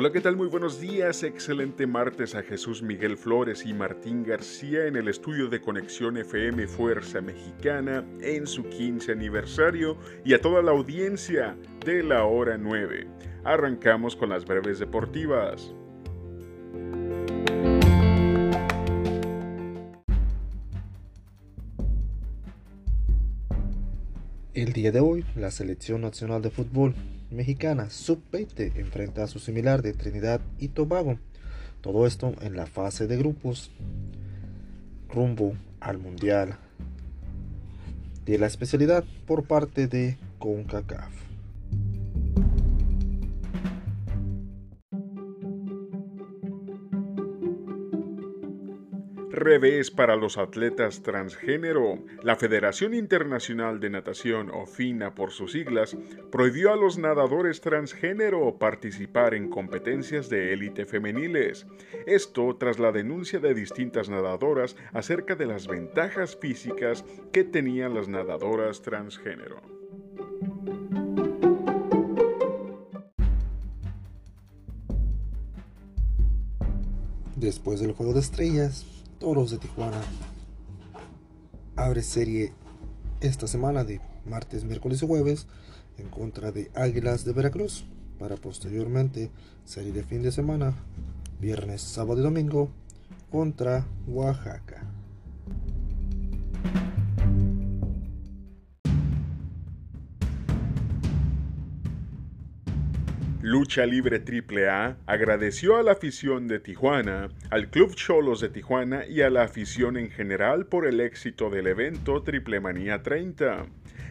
Hola, ¿qué tal? Muy buenos días, excelente martes a Jesús Miguel Flores y Martín García en el estudio de Conexión FM Fuerza Mexicana en su 15 aniversario y a toda la audiencia de la hora 9. Arrancamos con las breves deportivas. El día de hoy, la Selección Nacional de Fútbol mexicana sub-20 enfrenta a su similar de Trinidad y Tobago. Todo esto en la fase de grupos rumbo al Mundial de la especialidad por parte de CONCACAF. Revés para los atletas transgénero. La Federación Internacional de Natación, o FINA por sus siglas, prohibió a los nadadores transgénero participar en competencias de élite femeniles. Esto tras la denuncia de distintas nadadoras acerca de las ventajas físicas que tenían las nadadoras transgénero. Después del juego de estrellas, Toros de Tijuana abre serie esta semana de martes, miércoles y jueves en contra de Águilas de Veracruz para posteriormente serie de fin de semana viernes, sábado y domingo contra Oaxaca. Lucha Libre AAA agradeció a la afición de Tijuana, al Club Cholos de Tijuana y a la afición en general por el éxito del evento Triple Manía 30.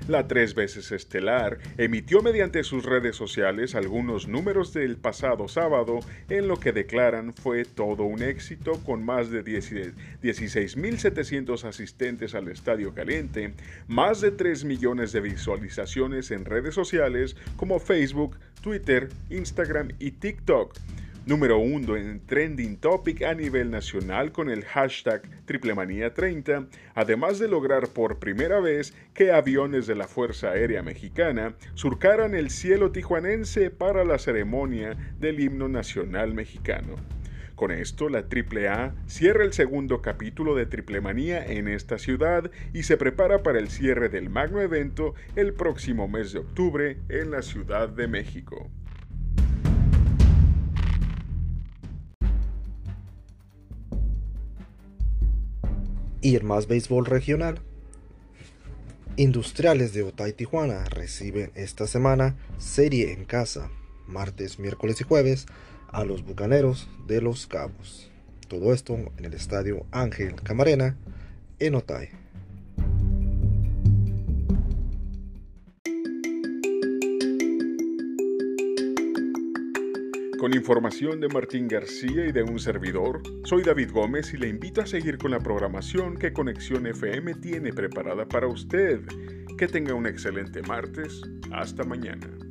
La tres veces estelar emitió mediante sus redes sociales algunos números del pasado sábado en lo que declaran fue todo un éxito con más de 16.700 asistentes al Estadio Caliente, más de 3 millones de visualizaciones en redes sociales como Facebook, Twitter, Instagram y TikTok número 1 en Trending Topic a nivel nacional con el hashtag Triplemanía30, además de lograr por primera vez que aviones de la Fuerza Aérea Mexicana surcaran el cielo tijuanense para la ceremonia del himno nacional mexicano. Con esto, la AAA cierra el segundo capítulo de Triplemanía en esta ciudad y se prepara para el cierre del magno evento el próximo mes de octubre en la Ciudad de México. Y el más béisbol regional. Industriales de Otay Tijuana reciben esta semana serie en casa, martes, miércoles y jueves, a los Bucaneros de Los Cabos. Todo esto en el estadio Ángel Camarena en Otay. Con información de Martín García y de un servidor, soy David Gómez y le invito a seguir con la programación que Conexión FM tiene preparada para usted. Que tenga un excelente martes. Hasta mañana.